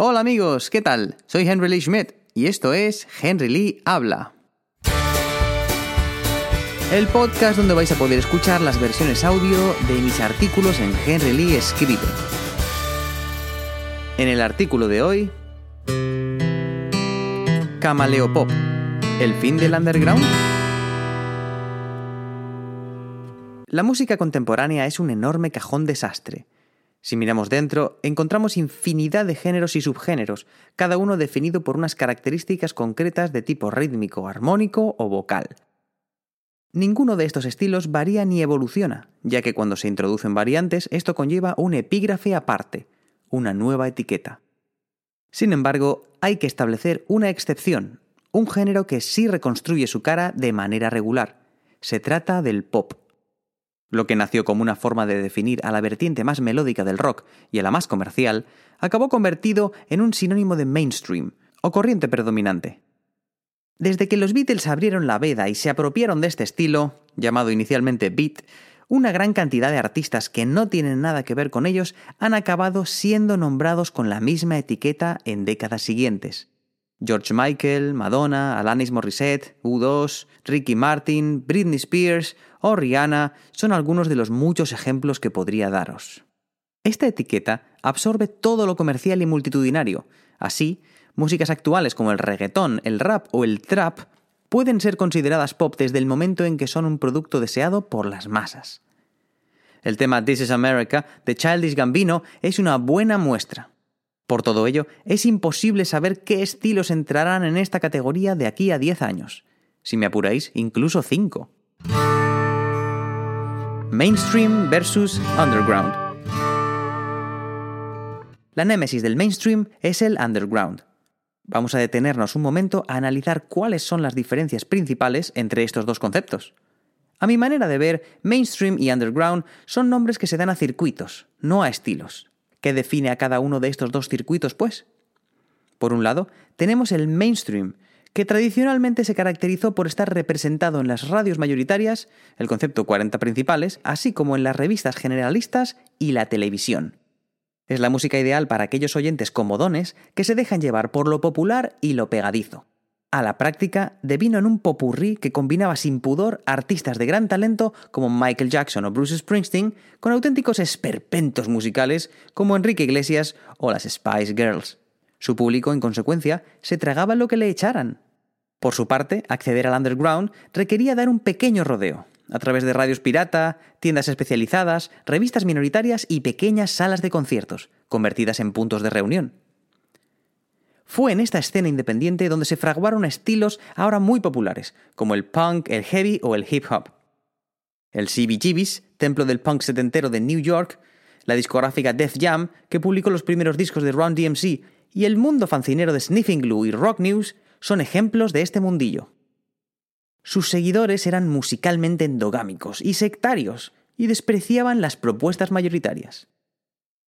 Hola amigos, ¿qué tal? Soy Henry Lee Schmidt y esto es Henry Lee Habla. El podcast donde vais a poder escuchar las versiones audio de mis artículos en Henry Lee Escribe. En el artículo de hoy, Camaleo Pop, el fin del underground. La música contemporánea es un enorme cajón desastre. Si miramos dentro, encontramos infinidad de géneros y subgéneros, cada uno definido por unas características concretas de tipo rítmico, armónico o vocal. Ninguno de estos estilos varía ni evoluciona, ya que cuando se introducen variantes esto conlleva un epígrafe aparte, una nueva etiqueta. Sin embargo, hay que establecer una excepción, un género que sí reconstruye su cara de manera regular. Se trata del pop. Lo que nació como una forma de definir a la vertiente más melódica del rock y a la más comercial, acabó convertido en un sinónimo de mainstream, o corriente predominante. Desde que los Beatles abrieron la veda y se apropiaron de este estilo, llamado inicialmente beat, una gran cantidad de artistas que no tienen nada que ver con ellos han acabado siendo nombrados con la misma etiqueta en décadas siguientes. George Michael, Madonna, Alanis Morissette, U2, Ricky Martin, Britney Spears o Rihanna son algunos de los muchos ejemplos que podría daros. Esta etiqueta absorbe todo lo comercial y multitudinario. Así, músicas actuales como el reggaetón, el rap o el trap pueden ser consideradas pop desde el momento en que son un producto deseado por las masas. El tema This is America de Childish Gambino es una buena muestra. Por todo ello, es imposible saber qué estilos entrarán en esta categoría de aquí a 10 años. Si me apuráis, incluso 5. Mainstream versus Underground. La némesis del mainstream es el underground. Vamos a detenernos un momento a analizar cuáles son las diferencias principales entre estos dos conceptos. A mi manera de ver, mainstream y underground son nombres que se dan a circuitos, no a estilos. ¿Qué define a cada uno de estos dos circuitos, pues? Por un lado, tenemos el mainstream, que tradicionalmente se caracterizó por estar representado en las radios mayoritarias, el concepto 40 principales, así como en las revistas generalistas y la televisión. Es la música ideal para aquellos oyentes comodones que se dejan llevar por lo popular y lo pegadizo. A la práctica, devino en un popurrí que combinaba sin pudor artistas de gran talento como Michael Jackson o Bruce Springsteen con auténticos esperpentos musicales como Enrique Iglesias o las Spice Girls. Su público, en consecuencia, se tragaba lo que le echaran. Por su parte, acceder al underground requería dar un pequeño rodeo, a través de radios pirata, tiendas especializadas, revistas minoritarias y pequeñas salas de conciertos, convertidas en puntos de reunión. Fue en esta escena independiente donde se fraguaron estilos ahora muy populares, como el punk, el heavy o el hip hop. El CBGB's, templo del punk setentero de New York, la discográfica Def Jam, que publicó los primeros discos de Run DMC, y el mundo fancinero de Sniffing Glue y Rock News son ejemplos de este mundillo. Sus seguidores eran musicalmente endogámicos y sectarios y despreciaban las propuestas mayoritarias.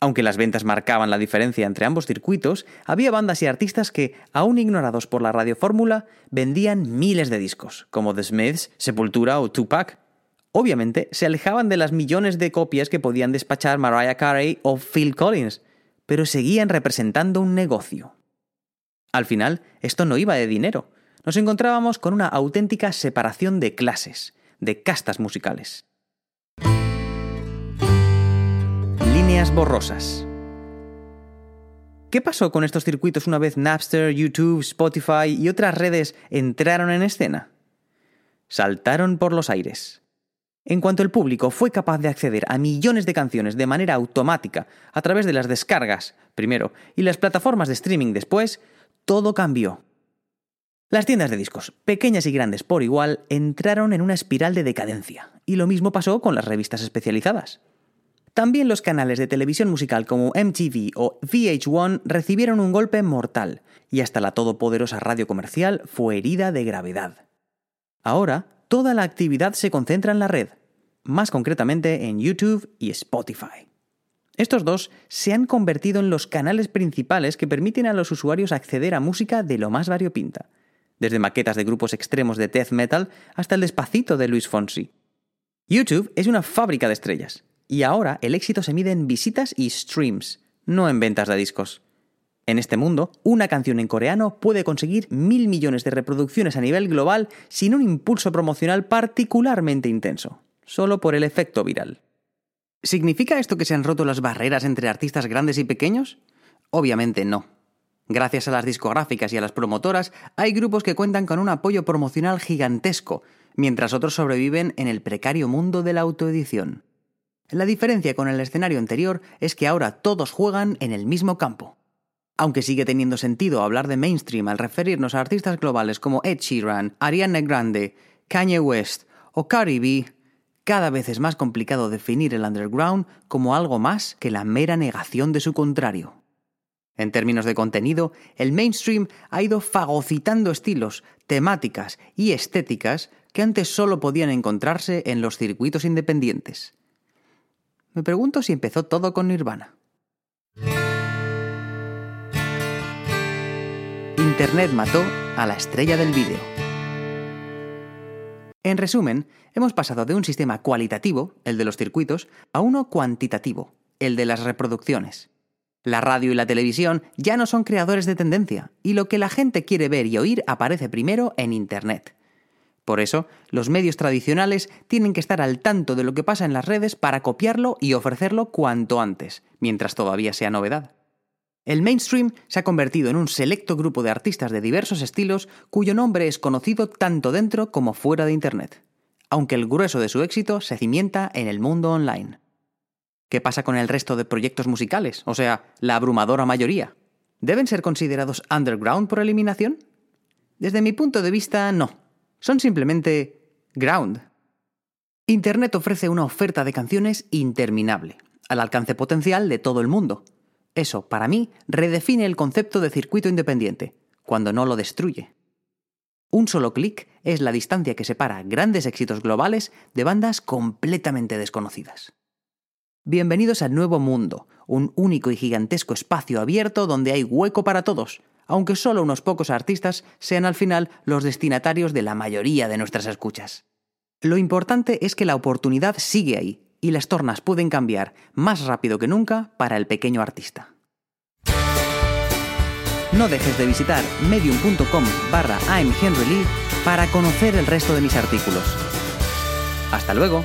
Aunque las ventas marcaban la diferencia entre ambos circuitos, había bandas y artistas que, aún ignorados por la radiofórmula, vendían miles de discos, como The Smiths, Sepultura o Tupac. Obviamente, se alejaban de las millones de copias que podían despachar Mariah Carey o Phil Collins, pero seguían representando un negocio. Al final, esto no iba de dinero. Nos encontrábamos con una auténtica separación de clases, de castas musicales. Borrosas. ¿Qué pasó con estos circuitos una vez Napster, YouTube, Spotify y otras redes entraron en escena? Saltaron por los aires. En cuanto el público fue capaz de acceder a millones de canciones de manera automática a través de las descargas, primero, y las plataformas de streaming después, todo cambió. Las tiendas de discos, pequeñas y grandes por igual, entraron en una espiral de decadencia, y lo mismo pasó con las revistas especializadas. También los canales de televisión musical como MTV o VH1 recibieron un golpe mortal, y hasta la todopoderosa radio comercial fue herida de gravedad. Ahora, toda la actividad se concentra en la red, más concretamente en YouTube y Spotify. Estos dos se han convertido en los canales principales que permiten a los usuarios acceder a música de lo más variopinta, desde maquetas de grupos extremos de death metal hasta el despacito de Luis Fonsi. YouTube es una fábrica de estrellas, y ahora el éxito se mide en visitas y streams, no en ventas de discos. En este mundo, una canción en coreano puede conseguir mil millones de reproducciones a nivel global sin un impulso promocional particularmente intenso, solo por el efecto viral. ¿Significa esto que se han roto las barreras entre artistas grandes y pequeños? Obviamente no. Gracias a las discográficas y a las promotoras, hay grupos que cuentan con un apoyo promocional gigantesco, mientras otros sobreviven en el precario mundo de la autoedición. La diferencia con el escenario anterior es que ahora todos juegan en el mismo campo. Aunque sigue teniendo sentido hablar de mainstream al referirnos a artistas globales como Ed Sheeran, Ariana Grande, Kanye West o Cardi B, cada vez es más complicado definir el underground como algo más que la mera negación de su contrario. En términos de contenido, el mainstream ha ido fagocitando estilos, temáticas y estéticas que antes solo podían encontrarse en los circuitos independientes. Me pregunto si empezó todo con Nirvana. Internet mató a la estrella del vídeo. En resumen, hemos pasado de un sistema cualitativo, el de los circuitos, a uno cuantitativo, el de las reproducciones. La radio y la televisión ya no son creadores de tendencia, y lo que la gente quiere ver y oír aparece primero en Internet. Por eso, los medios tradicionales tienen que estar al tanto de lo que pasa en las redes para copiarlo y ofrecerlo cuanto antes, mientras todavía sea novedad. El mainstream se ha convertido en un selecto grupo de artistas de diversos estilos cuyo nombre es conocido tanto dentro como fuera de Internet, aunque el grueso de su éxito se cimienta en el mundo online. ¿Qué pasa con el resto de proyectos musicales? O sea, la abrumadora mayoría. ¿Deben ser considerados underground por eliminación? Desde mi punto de vista, no. Son simplemente ground. Internet ofrece una oferta de canciones interminable, al alcance potencial de todo el mundo, eso, para mí, redefine el concepto de circuito independiente, cuando no lo destruye. Un solo clic es la distancia que separa grandes éxitos globales de bandas completamente desconocidas. Bienvenidos al nuevo mundo, un único y gigantesco espacio abierto donde hay hueco para todos, aunque solo unos pocos artistas sean al final los destinatarios de la mayoría de nuestras escuchas. Lo importante es que la oportunidad sigue ahí y las tornas pueden cambiar más rápido que nunca para el pequeño artista. No dejes de visitar medium.com barra para conocer el resto de mis artículos. Hasta luego.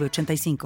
85